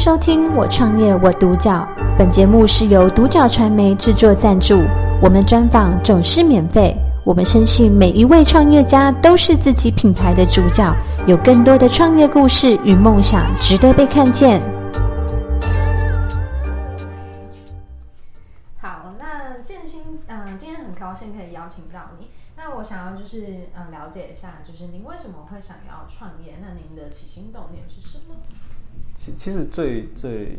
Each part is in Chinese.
收听《我创业我独角》，本节目是由独角传媒制作赞助，我们专访总是免费。我们深信每一位创业家都是自己品牌的主角，有更多的创业故事与梦想值得被看见。好，那建兴，嗯、今天很高兴可以邀请到你。那我想要就是，嗯、了解一下，就是您为什么会想要创业？那您的起心动念是什么？其其实最最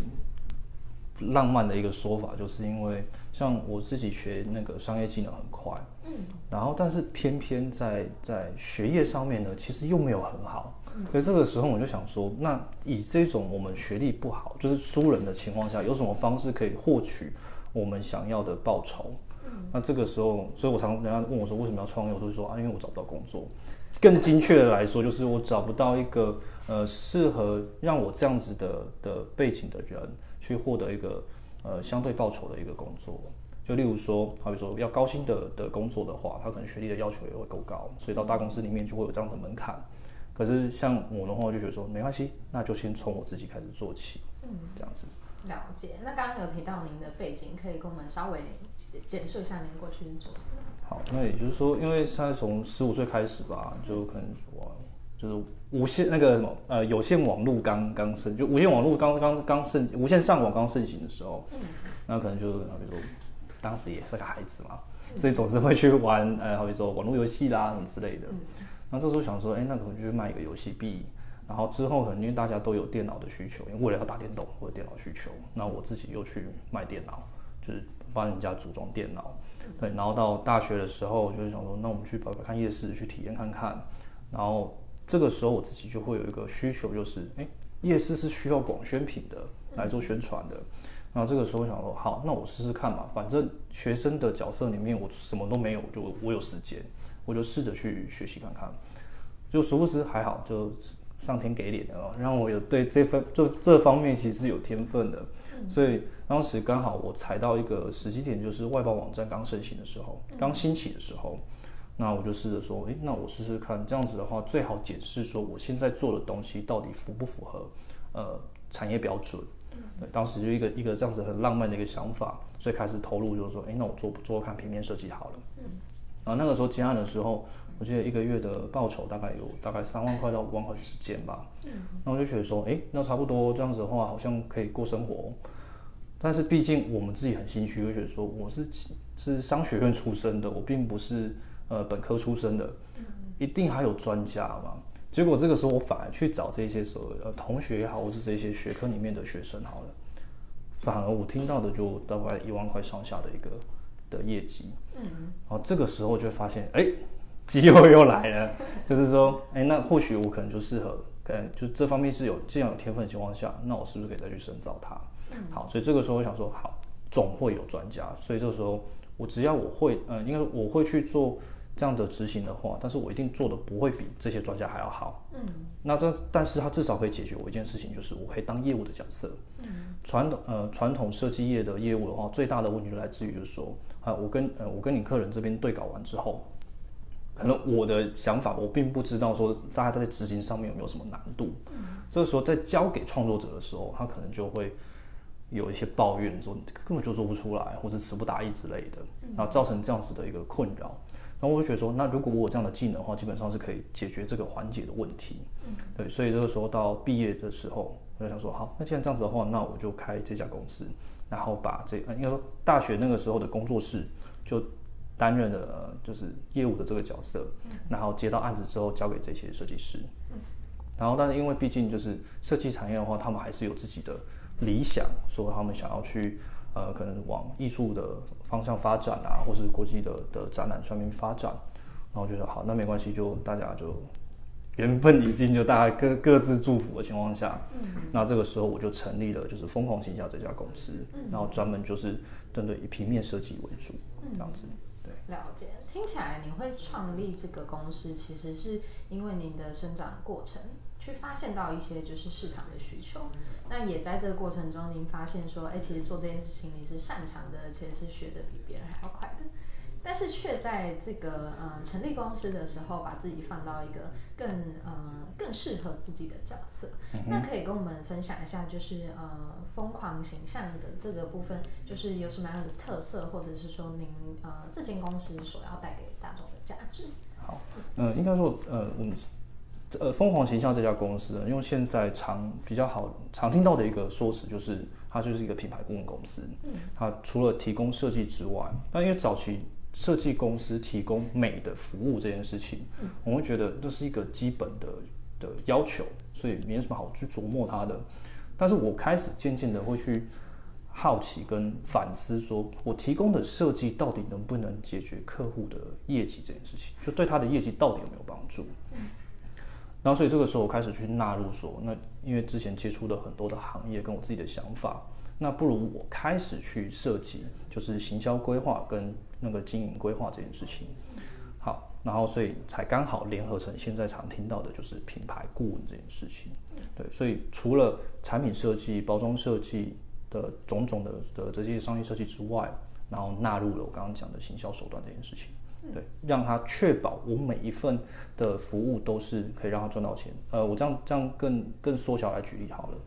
浪漫的一个说法，就是因为像我自己学那个商业技能很快，嗯，然后但是偏偏在在学业上面呢，其实又没有很好，所以这个时候我就想说，那以这种我们学历不好，就是输人的情况下，有什么方式可以获取我们想要的报酬？那这个时候，所以我常人家问我说为什么要创业，我都会说啊，因为我找不到工作。更精确的来说，就是我找不到一个呃适合让我这样子的的背景的人去获得一个呃相对报酬的一个工作。就例如说，好比说要高薪的的工作的话，他可能学历的要求也会够高，所以到大公司里面就会有这样的门槛。可是像我的话，我就觉得说没关系，那就先从我自己开始做起，嗯，这样子。了解。那刚刚有提到您的背景，可以跟我们稍微简述一下您过去是做什么？好，那也就是说，因为现在从十五岁开始吧，就可能我就是无线那个什么呃有线网络刚刚盛，就无线网络刚刚刚盛，无线上网刚盛行的时候，嗯，那可能就好比说当时也是个孩子嘛，所以总是会去玩呃好比说网络游戏啦什么之类的。那这时候想说，哎，那可能就去卖一个游戏币，然后之后可能因为大家都有电脑的需求，因为为了要打电动或者电脑需求，那我自己又去卖电脑，就是帮人家组装电脑。对，然后到大学的时候，就是想说，那我们去跑跑看夜市，去体验看看。然后这个时候我自己就会有一个需求，就是，哎，夜市是需要广宣品的，来做宣传的。然后这个时候我想说，好，那我试试看嘛，反正学生的角色里面我什么都没有，就我有时间，我就试着去学习看看。就殊不知还好，就上天给脸的，让我有对这份就这方面其实是有天分的。所以当时刚好我踩到一个时机点，就是外包网站刚盛行的时候，刚兴起的时候，那我就试着说，诶，那我试试看，这样子的话最好检视说我现在做的东西到底符不符合呃产业标准。对，当时就一个一个这样子很浪漫的一个想法，所以开始投入，就是说，诶，那我做做看平面设计好了。然后那个时候接案的时候，我记得一个月的报酬大概有大概三万块到五万块之间吧。嗯那我就觉得说，诶，那差不多这样子的话，好像可以过生活。但是毕竟我们自己很心虚，就觉得说我是是商学院出身的，我并不是呃本科出身的，一定还有专家嘛。结果这个时候我反而去找这些所谓呃同学也好，或是这些学科里面的学生好了，反而我听到的就大概一万块上下的一个的业绩。嗯，然后这个时候就会发现，哎，机会又来了，就是说，哎，那或许我可能就适合，可能就这方面是有这样有天分的情况下，那我是不是可以再去深造它？好，所以这个时候我想说，好，总会有专家，所以这个时候我只要我会，呃，应该我会去做这样的执行的话，但是我一定做的不会比这些专家还要好。嗯，那这但是它至少可以解决我一件事情，就是我可以当业务的角色。嗯，传统呃传统设计业的业务的话，最大的问题就来自于就是说，啊，我跟呃我跟你客人这边对稿完之后，可能我的想法我并不知道说大家在执行上面有没有什么难度。这个时候在交给创作者的时候，他可能就会。有一些抱怨说根本就做不出来，或者词不达意之类的，然后造成这样子的一个困扰。那我就觉得说，那如果我有这样的技能的话，基本上是可以解决这个环节的问题。对，所以这个时候到毕业的时候，我就想说，好，那既然这样子的话，那我就开这家公司，然后把这应该说大学那个时候的工作室就担任了就是业务的这个角色，然后接到案子之后交给这些设计师。然后，但是因为毕竟就是设计产业的话，他们还是有自己的。理想说他们想要去，呃，可能往艺术的方向发展啊，或是国际的的展览上面发展，然后我觉得好，那没关系，就大家就缘分已尽，就大家各各自祝福的情况下，嗯，那这个时候我就成立了就是疯狂行销这家公司，嗯，然后专门就是针对以平面设计为主，嗯，这样子，对，了解。听起来你会创立这个公司，其实是因为您的生长过程。去发现到一些就是市场的需求，那也在这个过程中，您发现说，哎，其实做这件事情你是擅长的，而且是学的比别人还要快的。但是却在这个呃成立公司的时候，把自己放到一个更呃更适合自己的角色。嗯、那可以跟我们分享一下，就是呃疯狂形象的这个部分，就是有什么样的特色，或者是说您呃这间公司所要带给大众的价值？好，呃，应该说呃我们呃疯狂形象这家公司，因为现在常比较好常听到的一个说辞就是它就是一个品牌顾问公司。嗯，它除了提供设计之外，那因为早期。设计公司提供美的服务这件事情，我会觉得这是一个基本的的要求，所以没什么好去琢磨它的。但是我开始渐渐的会去好奇跟反思，说我提供的设计到底能不能解决客户的业绩这件事情，就对他的业绩到底有没有帮助？然后所以这个时候我开始去纳入说，那因为之前接触的很多的行业跟我自己的想法。那不如我开始去设计，就是行销规划跟那个经营规划这件事情。好，然后所以才刚好联合成现在常听到的就是品牌顾问这件事情。对，所以除了产品设计、包装设计的种种的的这些商业设计之外，然后纳入了我刚刚讲的行销手段这件事情。对，让他确保我每一份的服务都是可以让他赚到钱。呃，我这样这样更更缩小来举例好了。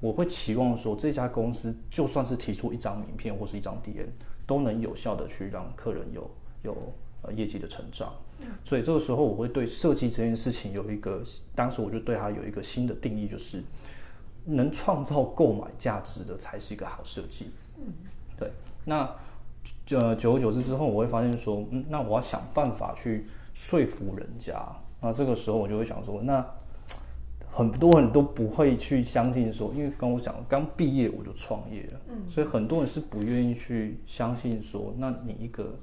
我会期望说，这家公司就算是提出一张名片或是一张 DN，都能有效的去让客人有有呃业绩的成长。所以这个时候，我会对设计这件事情有一个，当时我就对它有一个新的定义，就是能创造购买价值的才是一个好设计。对。那呃，久而久之之后，我会发现说，嗯，那我要想办法去说服人家。那这个时候，我就会想说，那。很多人都不会去相信说，因为跟我讲，刚毕业我就创业了，嗯，所以很多人是不愿意去相信说，那你一个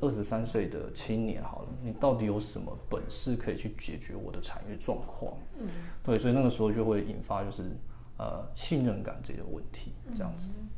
二十三岁的青年，好了，你到底有什么本事可以去解决我的产业状况？嗯，对，所以那个时候就会引发就是呃信任感这个问题，这样子。嗯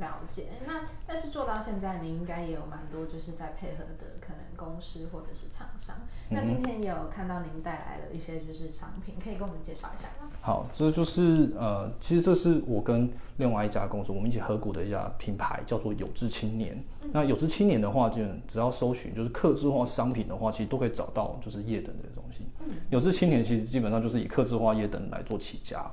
了解，那但是做到现在，您应该也有蛮多就是在配合的可能公司或者是厂商。那今天也有看到您带来了一些就是商品，可以跟我们介绍一下吗？好，这就是呃，其实这是我跟另外一家公司我们一起合股的一家品牌，叫做有志青年。嗯、那有志青年的话，就只要搜寻就是客制化商品的话，其实都可以找到就是夜灯的东西。嗯、有志青年其实基本上就是以客制化夜灯来做起家。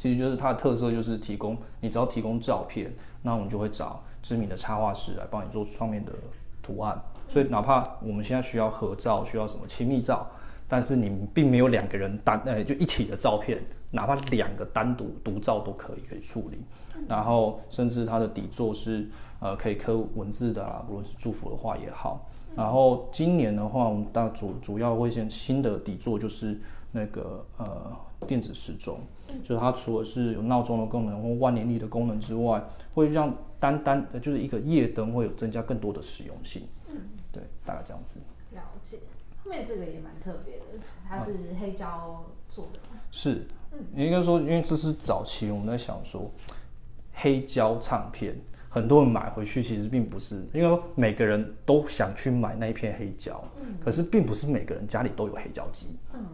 其实就是它的特色，就是提供你只要提供照片，那我们就会找知名的插画师来帮你做上面的图案。所以哪怕我们现在需要合照，需要什么亲密照，但是你并没有两个人单呃就一起的照片，哪怕两个单独独照都可以可以处理。然后甚至它的底座是呃可以刻文字的啦，不论是祝福的话也好。然后今年的话，我们大主主要会先新的底座就是那个呃。电子时钟，就是它除了是有闹钟的功能或万年历的功能之外，会让单单就是一个夜灯会有增加更多的实用性。嗯，对，大概这样子。了解，后面这个也蛮特别的，它是黑胶做的。是，嗯，应该说，因为这是早期我们在想说，黑胶唱片很多人买回去其实并不是，因为每个人都想去买那一片黑胶，嗯，可是并不是每个人家里都有黑胶机，嗯。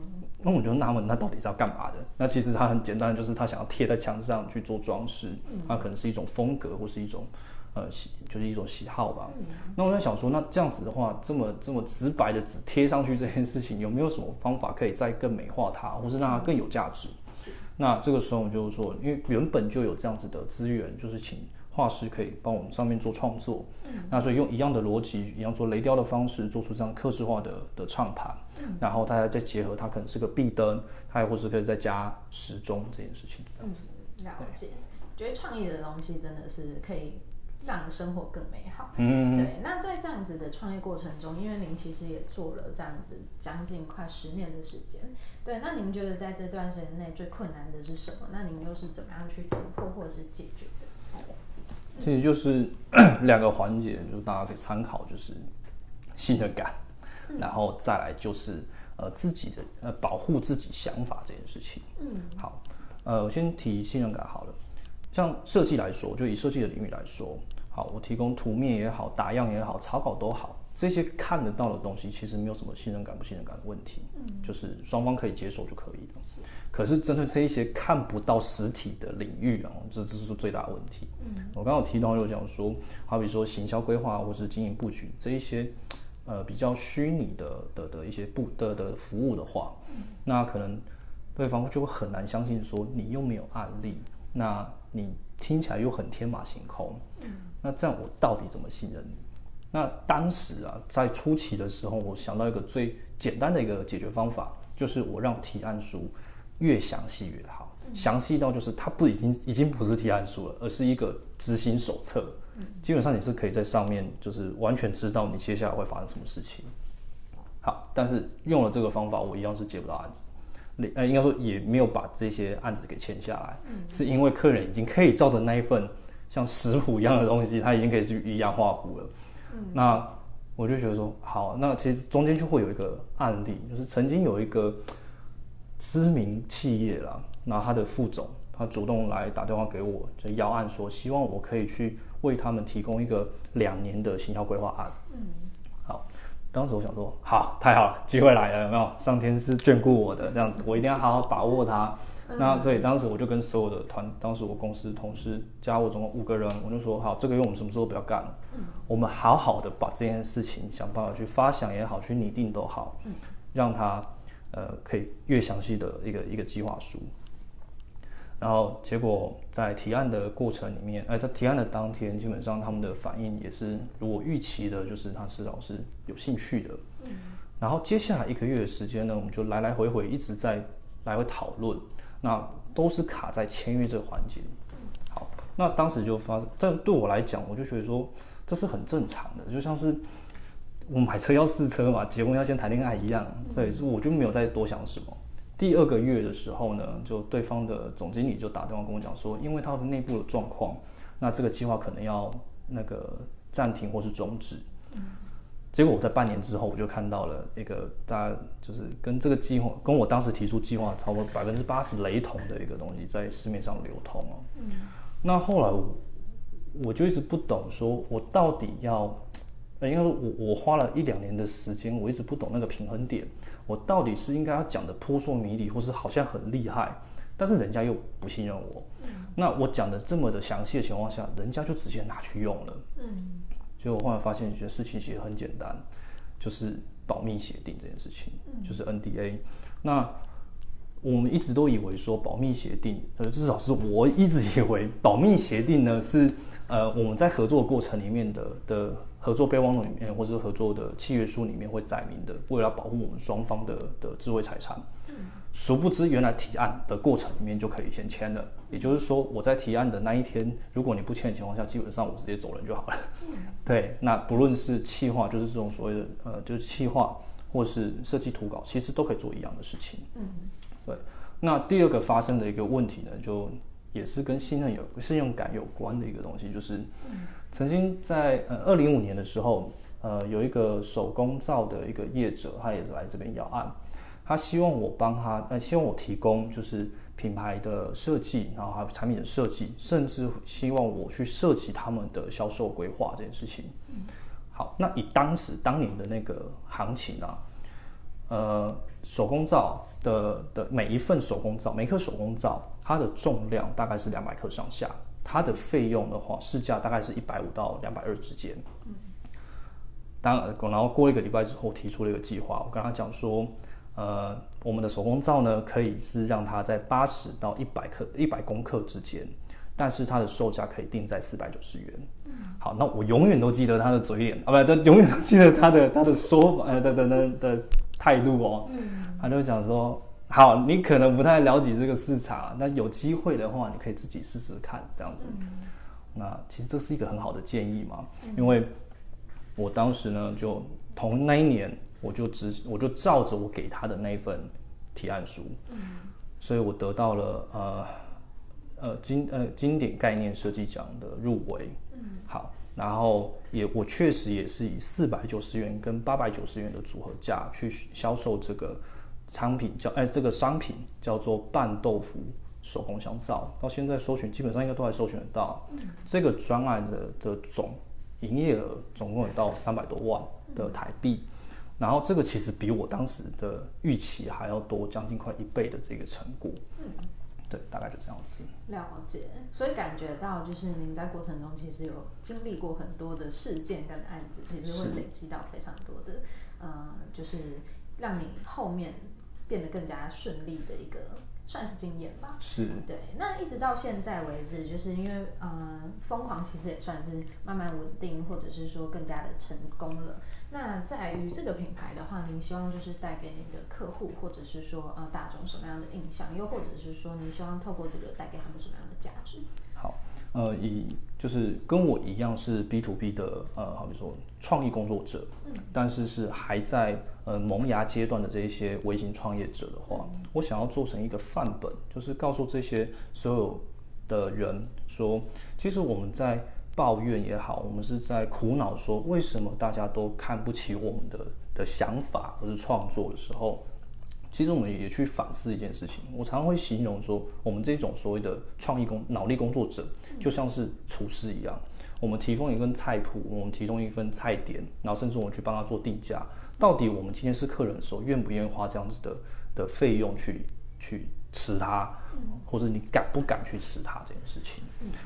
那我就纳闷，那到底是要干嘛的？那其实它很简单，就是他想要贴在墙上去做装饰，它可能是一种风格或是一种呃喜，就是一种喜好吧。那我在想说，那这样子的话，这么这么直白的纸贴上去这件事情，有没有什么方法可以再更美化它，或是让它更有价值？那这个时候我就是说，因为原本就有这样子的资源，就是请。画师可以帮我们上面做创作，嗯、那所以用一样的逻辑，一样做雷雕的方式，做出这样刻制化的的唱盘，嗯、然后大家再结合它可能是个壁灯，它也或是可以再加时钟这件事情。嗯，了解。对觉得创意的东西真的是可以让生活更美好。嗯，对。那在这样子的创业过程中，因为您其实也做了这样子将近快十年的时间，对。那您觉得在这段时间内最困难的是什么？那您又是怎么样去突破或者是解决的？其实就是 两个环节，就是大家可以参考，就是信任感，然后再来就是呃自己的呃保护自己想法这件事情。嗯，好，呃，我先提信任感好了。像设计来说，就以设计的领域来说，好，我提供图面也好，打样也好，草稿都好，这些看得到的东西，其实没有什么信任感不信任感的问题，嗯，就是双方可以接受就可以了。是。可是针对这一些看不到实体的领域啊，这这是最大的问题。嗯，我刚刚有提到有讲说，好比说行销规划或是经营布局这一些，呃，比较虚拟的的的一些不的的服务的话，嗯，那可能对方就会很难相信说你又没有案例，那你听起来又很天马行空，嗯，那这样我到底怎么信任你？那当时啊，在初期的时候，我想到一个最简单的一个解决方法，就是我让提案书。越详细越好，详细到就是它不已经已经不是提案书了，而是一个执行手册。基本上你是可以在上面就是完全知道你接下来会发生什么事情。好，但是用了这个方法，我一样是接不到案子。呃，应该说也没有把这些案子给签下来，是因为客人已经可以照着那一份像食谱一样的东西，他已经可以去一样画糊了。那我就觉得说，好，那其实中间就会有一个案例，就是曾经有一个。知名企业啦，那他的副总，他主动来打电话给我，就要案说，希望我可以去为他们提供一个两年的行销规划案。嗯，好，当时我想说，好，太好了，机会来了，有没有？上天是眷顾我的，这样子，我一定要好好把握它。嗯、那所以当时我就跟所有的团，当时我公司同事加我总共五个人，我就说，好，这个月我们什么时候不要干了？嗯，我们好好的把这件事情想办法去发想也好，去拟定都好，嗯，让他。呃，可以越详细的一个一个计划书，然后结果在提案的过程里面，呃，在提案的当天，基本上他们的反应也是如我预期的，就是他至少是有兴趣的。嗯。然后接下来一个月的时间呢，我们就来来回回一直在来回讨论，那都是卡在签约这个环节。好，那当时就发，但对我来讲，我就觉得说这是很正常的，就像是。我买车要试车嘛，结婚要先谈恋爱一样，所以说我就没有再多想什么。第二个月的时候呢，就对方的总经理就打电话跟我讲说，因为他的内部的状况，那这个计划可能要那个暂停或是终止。结果我在半年之后，我就看到了一个大家就是跟这个计划跟我当时提出计划超过百分之八十雷同的一个东西在市面上流通哦。那后来我我就一直不懂，说我到底要。因为我我花了一两年的时间，我一直不懂那个平衡点，我到底是应该要讲的扑朔迷离，或是好像很厉害，但是人家又不信任我。嗯。那我讲的这么的详细的情况下，人家就直接拿去用了。嗯。所以我后来发现，一件事情其实很简单，就是保密协定这件事情，就是 NDA。那我们一直都以为说保密协定，呃，至少是我一直以为保密协定呢是呃我们在合作过程里面的的。合作备忘录里面，或者是合作的契约书里面会载明的，为了保护我们双方的的智慧财产。嗯。殊不知，原来提案的过程里面就可以先签了。也就是说，我在提案的那一天，如果你不签的情况下，基本上我直接走人就好了。嗯。对，那不论是企划，就是这种所谓的呃，就是企划，或是设计图稿，其实都可以做一样的事情。嗯。对。那第二个发生的一个问题呢，就也是跟信任有信用感有关的一个东西，就是。嗯曾经在呃二零五年的时候，呃有一个手工皂的一个业者，他也是来这边要案，他希望我帮他，呃希望我提供就是品牌的设计，然后还有产品的设计，甚至希望我去设计他们的销售规划这件事情。好，那以当时当年的那个行情啊，呃手工皂的的每一份手工皂，每颗手工皂它的重量大概是两百克上下。它的费用的话，市价大概是一百五到两百二之间。嗯，当然，然后过一个礼拜之后提出了一个计划，我跟他讲说，呃，我们的手工皂呢，可以是让它在八十到一百克、一百公克之间，但是它的售价可以定在四百九十元。嗯，好，那我永远都记得他的嘴脸啊，不，永远都记得他的他的说法呃的的的的态度哦。嗯，他就讲说。好，你可能不太了解这个市场，那有机会的话，你可以自己试试看这样子。嗯、那其实这是一个很好的建议嘛，嗯、因为我当时呢，就同那一年，我就直我就照着我给他的那一份提案书，嗯、所以我得到了呃呃经呃经典概念设计奖的入围。嗯、好，然后也我确实也是以四百九十元跟八百九十元的组合价去销售这个。商品叫哎，这个商品叫做拌豆腐手工香皂，到现在搜寻基本上应该都还搜寻得到。嗯、这个专案的的总营营业额总共有到三百多万的台币，然后这个其实比我当时的预期还要多，将近快一倍的这个成果。嗯，对，大概就这样子。了解，所以感觉到就是您在过程中其实有经历过很多的事件跟案子，其实会累积到非常多的，呃，就是让你后面变得更加顺利的一个。算是经验吧，是对。那一直到现在为止，就是因为呃，疯狂其实也算是慢慢稳定，或者是说更加的成功了。那在于这个品牌的话，您希望就是带给您的客户，或者是说呃大众什么样的印象？又或者是说，您希望透过这个带给他们什么样的价值？好。呃，以就是跟我一样是 B to B 的，呃，好比说创意工作者，嗯，但是是还在呃萌芽阶段的这一些微型创业者的话，嗯，我想要做成一个范本，就是告诉这些所有的人说，其实我们在抱怨也好，我们是在苦恼说，为什么大家都看不起我们的的想法或是创作的时候。其实我们也去反思一件事情，我常常会形容说，我们这种所谓的创意工脑力工作者，就像是厨师一样，我们提供一份菜谱，我们提供一份菜点，然后甚至我们去帮他做定价，到底我们今天是客人的时候，愿不愿意花这样子的的费用去去吃它，或者你敢不敢去吃它这件事情？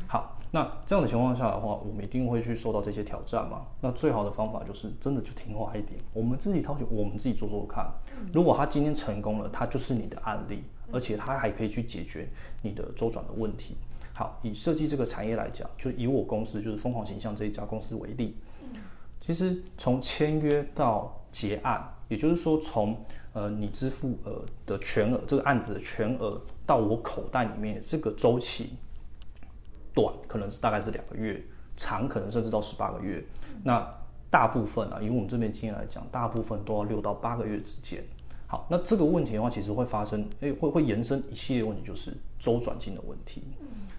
好。那这样的情况下的话，我们一定会去受到这些挑战嘛？那最好的方法就是真的就听话一点，我们自己掏钱，我们自己做做看。如果他今天成功了，他就是你的案例，而且他还可以去解决你的周转的问题。好，以设计这个产业来讲，就以我公司就是疯狂形象这一家公司为例，其实从签约到结案，也就是说从呃你支付呃的全额，这个案子的全额到我口袋里面这个周期。短可能是大概是两个月，长可能甚至到十八个月。那大部分啊，以我们这边经验来讲，大部分都要六到八个月之间。好，那这个问题的话，其实会发生，诶，会会延伸一系列问题，就是周转金的问题。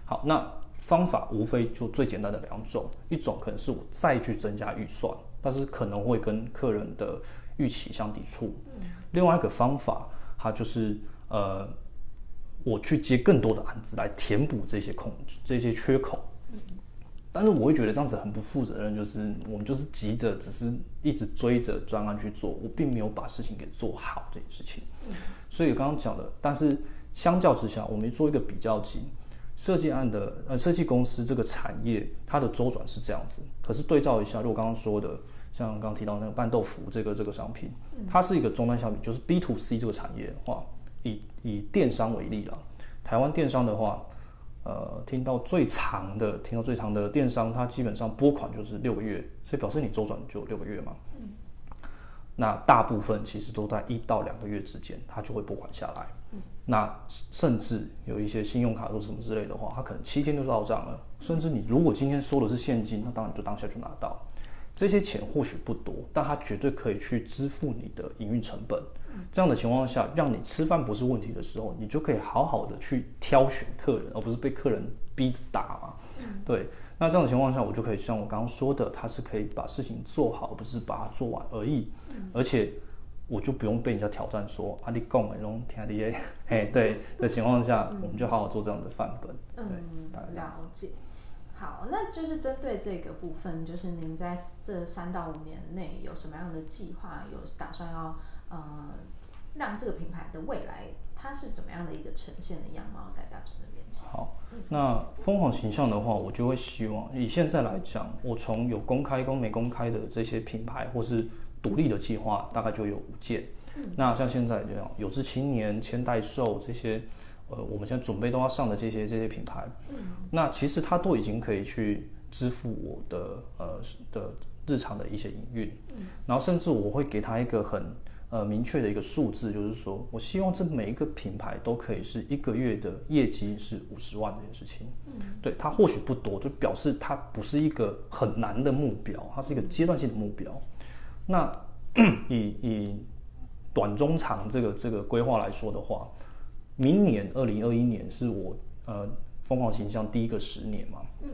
好，那方法无非就最简单的两种，一种可能是我再去增加预算，但是可能会跟客人的预期相抵触。另外一个方法，它就是呃。我去接更多的案子来填补这些空这些缺口，但是我会觉得这样子很不负责任，就是我们就是急着，只是一直追着专案去做，我并没有把事情给做好这件事情。所以刚刚讲的，但是相较之下，我们做一个比较级，设计案的呃设计公司这个产业它的周转是这样子，可是对照一下，如果刚刚说的像刚刚提到那个拌豆腐这个这个商品，它是一个终端商品，就是 B to C 这个产业的话。以以电商为例啦，台湾电商的话，呃，听到最长的，听到最长的电商，它基本上拨款就是六个月，所以表示你周转就六个月嘛。嗯。那大部分其实都在一到两个月之间，它就会拨款下来。嗯。那甚至有一些信用卡或什么之类的话，它可能七天就到账了。甚至你如果今天收的是现金，那当然就当下就拿到。这些钱或许不多，但它绝对可以去支付你的营运成本。这样的情况下，让你吃饭不是问题的时候，你就可以好好的去挑选客人，而不是被客人逼着打嘛。对，那这样的情况下，我就可以像我刚刚说的，他是可以把事情做好，不是把它做完而已。而且我就不用被人家挑战说啊，你讲的那种天地的，嘿，对的情况下，我们就好好做这样的范本。对，了解。好，那就是针对这个部分，就是您在这三到五年内有什么样的计划，有打算要？呃，让这个品牌的未来，它是怎么样的一个呈现的样貌在大众的面前？好，那疯狂形象的话，我就会希望以现在来讲，我从有公开跟没公开的这些品牌或是独立的计划，大概就有五件。嗯、那像现在这样有志青年、千代寿这些，呃，我们现在准备都要上的这些这些品牌，嗯、那其实它都已经可以去支付我的呃的日常的一些营运，嗯、然后甚至我会给他一个很。呃，明确的一个数字就是说，我希望这每一个品牌都可以是一个月的业绩是五十万这件事情。嗯，对，它或许不多，就表示它不是一个很难的目标，它是一个阶段性的目标。那 以以短中长这个这个规划来说的话，明年二零二一年是我呃疯狂形象第一个十年嘛。嗯，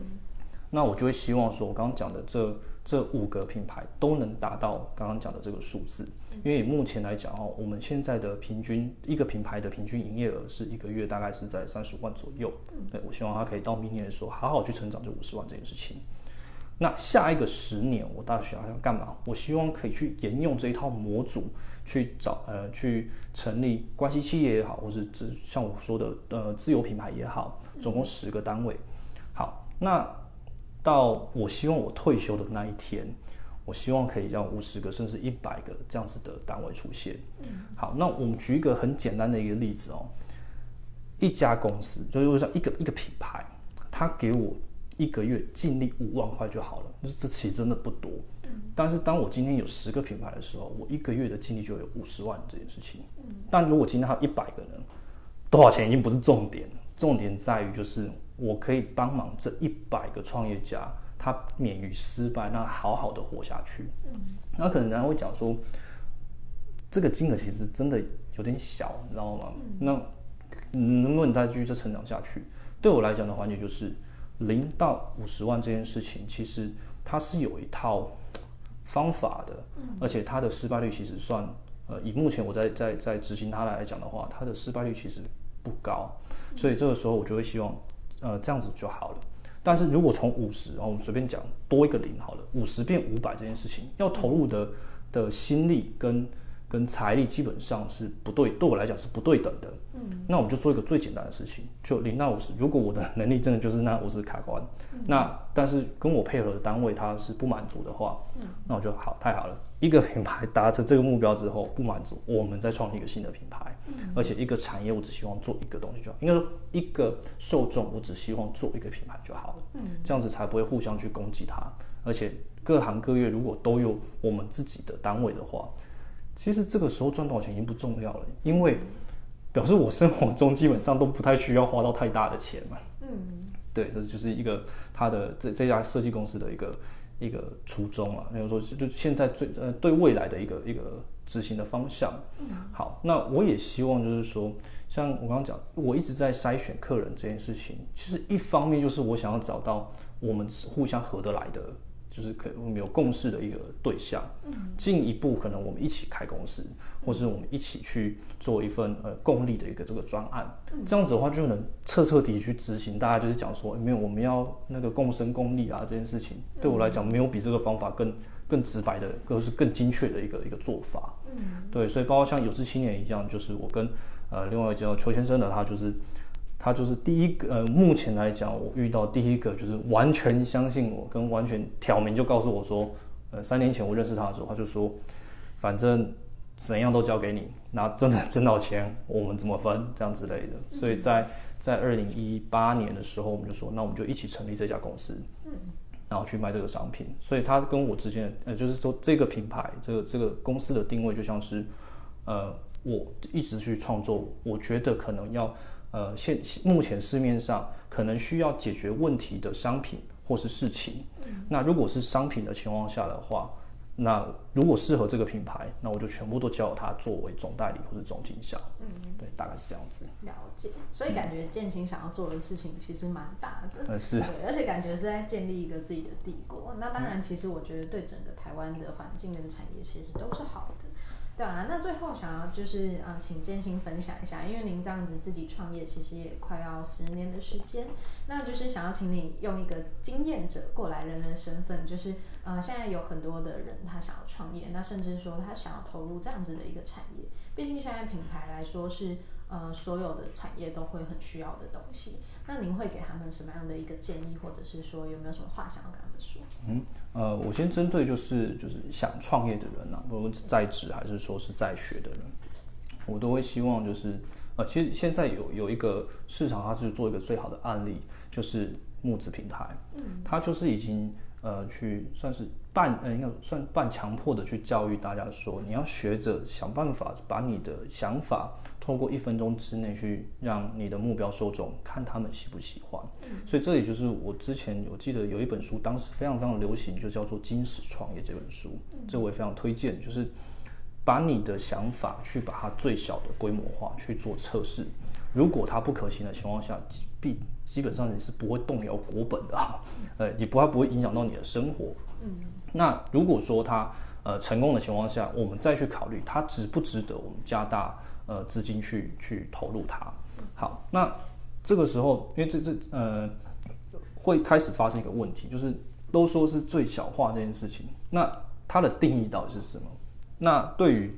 那我就会希望说，我刚刚讲的这。这五个品牌都能达到刚刚讲的这个数字，因为目前来讲哦，我们现在的平均一个品牌的平均营业额是一个月大概是在三十万左右。对，我希望它可以到明年的时候好好去成长这五十万这件事情。那下一个十年，我大学想要干嘛？我希望可以去沿用这一套模组，去找呃去成立关系企业也好，或是像我说的呃自有品牌也好，总共十个单位。好，那到我希望我退休的那一天，我希望可以让五十个甚至一百个这样子的单位出现。嗯好，那我们举一个很简单的一个例子哦，一家公司就是像一个一个品牌，他给我。一个月净利五万块就好了，就是这其实真的不多。但是当我今天有十个品牌的时候，我一个月的净利就有五十万这件事情。但如果今天还有一百个人，多少钱已经不是重点，重点在于就是我可以帮忙这一百个创业家，他免于失败，那好好的活下去。那可能人家会讲说，这个金额其实真的有点小，你知道吗？那能不能再继续成长下去？对我来讲的环节就是。零到五十万这件事情，其实它是有一套方法的，而且它的失败率其实算，呃，以目前我在在在执行它来讲的话，它的失败率其实不高，所以这个时候我就会希望，呃，这样子就好了。但是如果从五十，然后我们随便讲多一个零好了，五十变五百这件事情，要投入的的心力跟。跟财力基本上是不对，对我来讲是不对等的。嗯，那我们就做一个最简单的事情，就零到五十。如果我的能力真的就是那五十卡关，那但是跟我配合的单位他是不满足的话，嗯，那我就好，太好了。一个品牌达成这个目标之后不满足，我们再创立一个新的品牌。嗯，而且一个产业我只希望做一个东西就好，应该说一个受众我只希望做一个品牌就好了。嗯，这样子才不会互相去攻击它。而且各行各业如果都有我们自己的单位的话。其实这个时候赚多少钱已经不重要了，因为表示我生活中基本上都不太需要花到太大的钱嘛。嗯，对，这就是一个他的这这家设计公司的一个一个初衷啊，比如说就现在最呃对未来的一个一个执行的方向。嗯，好，那我也希望就是说，像我刚刚讲，我一直在筛选客人这件事情，其实一方面就是我想要找到我们互相合得来的。就是可我们有共识的一个对象，进一步可能我们一起开公司，或是我们一起去做一份呃共利的一个这个专案，这样子的话就能彻彻底底去执行。大家就是讲说，没有我们要那个共生共利啊这件事情，对我来讲没有比这个方法更更直白的，更是更精确的一个一个做法。对，所以包括像有志青年一样，就是我跟呃另外一个叫邱先生的，他就是。他就是第一个，呃，目前来讲，我遇到第一个就是完全相信我，跟完全挑明就告诉我说，呃，三年前我认识他的时候，他就说，反正怎样都交给你，那真的挣到钱，我们怎么分，这样之类的。所以在在二零一八年的时候，我们就说，那我们就一起成立这家公司，嗯，然后去卖这个商品。所以它跟我之间，呃，就是说这个品牌，这个这个公司的定位就像是，呃，我一直去创作，我觉得可能要。呃，现目前市面上可能需要解决问题的商品或是事情，那如果是商品的情况下的话，那如果适合这个品牌，那我就全部都交由他作为总代理或者总经销。嗯，对，大概是这样子。了解，所以感觉建青想要做的事情其实蛮大的。嗯，是。对，而且感觉是在建立一个自己的帝国。那当然，其实我觉得对整个台湾的环境跟产业其实都是好的。对啊，那最后想要就是啊，请建新分享一下，因为您这样子自己创业，其实也快要十年的时间，那就是想要请你用一个经验者过来人的身份，就是呃，现在有很多的人他想要创业，那甚至说他想要投入这样子的一个产业，毕竟现在品牌来说是呃所有的产业都会很需要的东西。那您会给他们什么样的一个建议，或者是说有没有什么话想要跟他们说？嗯，呃，我先针对就是就是想创业的人啊，不论在职还是说是在学的人，我都会希望就是呃，其实现在有有一个市场，它是做一个最好的案例，就是募资平台，嗯，它就是已经呃去算是半呃应该算半强迫的去教育大家说，你要学着想办法把你的想法。通过一分钟之内去让你的目标受众看他们喜不喜欢，所以这也就是我之前我记得有一本书，当时非常非常流行，就叫做《金石创业》这本书，这我也非常推荐，就是把你的想法去把它最小的规模化去做测试，如果它不可行的情况下，必基本上你是不会动摇国本的哈，呃，你不它不会影响到你的生活，那如果说它呃成功的情况下，我们再去考虑它值不值得我们加大。呃，资金去去投入它，好，那这个时候，因为这这呃，会开始发生一个问题，就是都说是最小化这件事情，那它的定义到底是什么？那对于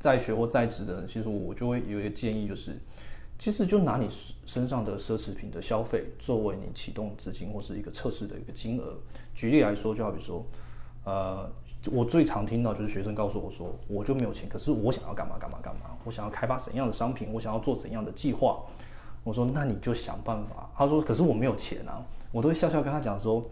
在学或在职的人，其实我就会有一个建议，就是其实就拿你身上的奢侈品的消费作为你启动资金或是一个测试的一个金额。举例来说，就好比说，呃，我最常听到就是学生告诉我说，我就没有钱，可是我想要干嘛干嘛干嘛，我想要开发怎样的商品，我想要做怎样的计划。我说那你就想办法。他说可是我没有钱啊，我都会笑笑跟他讲说。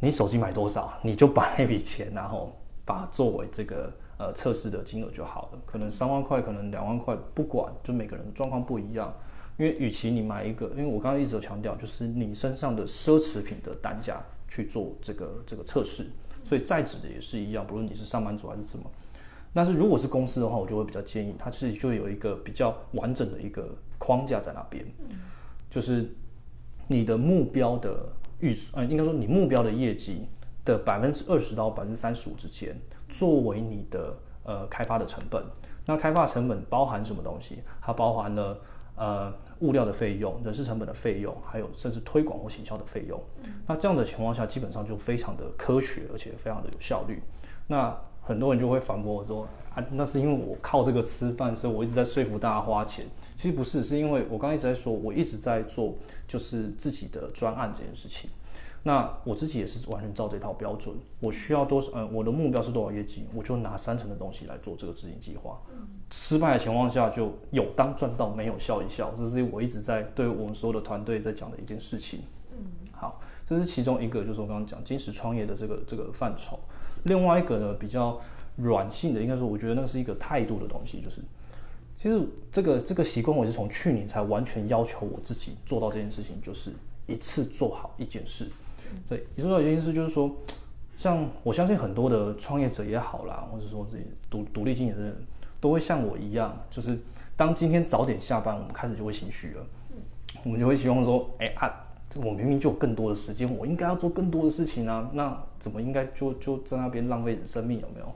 你手机买多少，你就把那笔钱，然后把作为这个呃测试的金额就好了。可能三万块，可能两万块，不管，就每个人的状况不一样。因为与其你买一个，因为我刚刚一直有强调，就是你身上的奢侈品的单价去做这个这个测试。所以在职的也是一样，不论你是上班族还是什么。但是如果是公司的话，我就会比较建议，它其实就有一个比较完整的一个框架在那边，就是你的目标的。预算，呃，应该说你目标的业绩的百分之二十到百分之三十五之间，作为你的呃开发的成本。那开发成本包含什么东西？它包含了呃物料的费用、人事成本的费用，还有甚至推广或行销的费用。那这样的情况下，基本上就非常的科学，而且非常的有效率。那很多人就会反驳我说啊，那是因为我靠这个吃饭，所以我一直在说服大家花钱。其实不是，是因为我刚刚一直在说，我一直在做就是自己的专案这件事情。那我自己也是完全照这套标准。我需要多少？呃，我的目标是多少业绩，我就拿三成的东西来做这个执行计划。失败的情况下，就有当赚到，没有笑一笑。这是我一直在对我们所有的团队在讲的一件事情。嗯，好，这是其中一个，就是我刚刚讲金石创业的这个这个范畴。另外一个呢，比较软性的，应该说，我觉得那是一个态度的东西，就是。其实这个这个习惯，我是从去年才完全要求我自己做到这件事情，就是一次做好一件事。对，一次做好一件事，就是说，像我相信很多的创业者也好啦，或者说自己独独立经营的人，都会像我一样，就是当今天早点下班，我们开始就会心虚了，我们就会希望说，哎啊，我明明就有更多的时间，我应该要做更多的事情啊，那怎么应该就就在那边浪费生命有没有？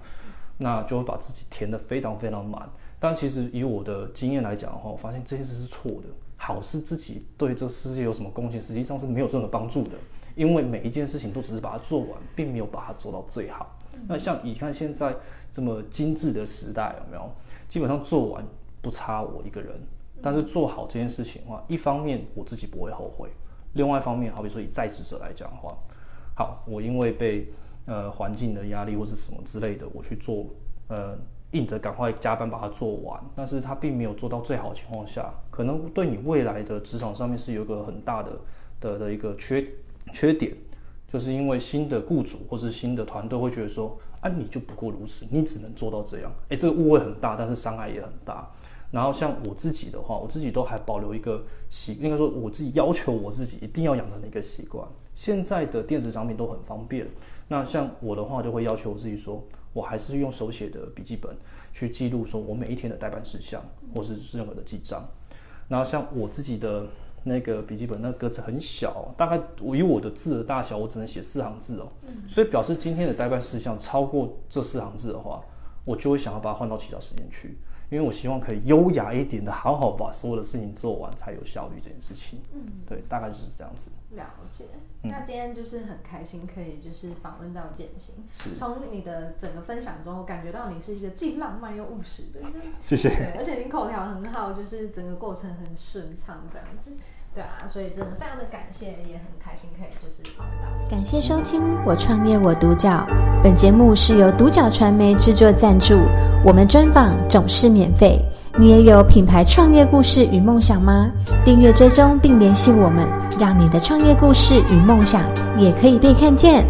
那就会把自己填得非常非常满。但其实以我的经验来讲的话，我发现这件事是错的。好是自己对这世界有什么贡献，实际上是没有任何帮助的。因为每一件事情都只是把它做完，并没有把它做到最好。那像你看现在这么精致的时代，有没有？基本上做完不差我一个人。但是做好这件事情的话，一方面我自己不会后悔，另外一方面，好比说以在职者来讲的话，好，我因为被呃环境的压力或是什么之类的，我去做呃。硬着赶快加班把它做完，但是它并没有做到最好的情况下，可能对你未来的职场上面是有一个很大的的的一个缺缺点，就是因为新的雇主或是新的团队会觉得说，啊，你就不过如此，你只能做到这样，诶，这个误会很大，但是伤害也很大。然后像我自己的话，我自己都还保留一个习，应该说我自己要求我自己一定要养成的一个习惯。现在的电子商品都很方便，那像我的话就会要求我自己说。我还是用手写的笔记本去记录，说我每一天的待办事项，或是任何的记账。然后像我自己的那个笔记本，那个格子很小，大概我以我的字的大小，我只能写四行字哦。嗯所以表示今天的待办事项超过这四行字的话，我就会想要把它换到其他时间去。因为我希望可以优雅一点的，好好把所有的事情做完，才有效率这件事情。嗯，对，大概就是这样子。了解。嗯、那今天就是很开心，可以就是访问到健星。是。从你的整个分享中，我感觉到你是一个既浪漫又务实的人。谢谢。而且你口条很好，就是整个过程很顺畅，这样子。对啊，所以真的非常的感谢，也很开心可以就是访到。感谢收听《我创业我独角》，本节目是由独角传媒制作赞助，我们专访总是免费。你也有品牌创业故事与梦想吗？订阅追踪并联系我们，让你的创业故事与梦想也可以被看见。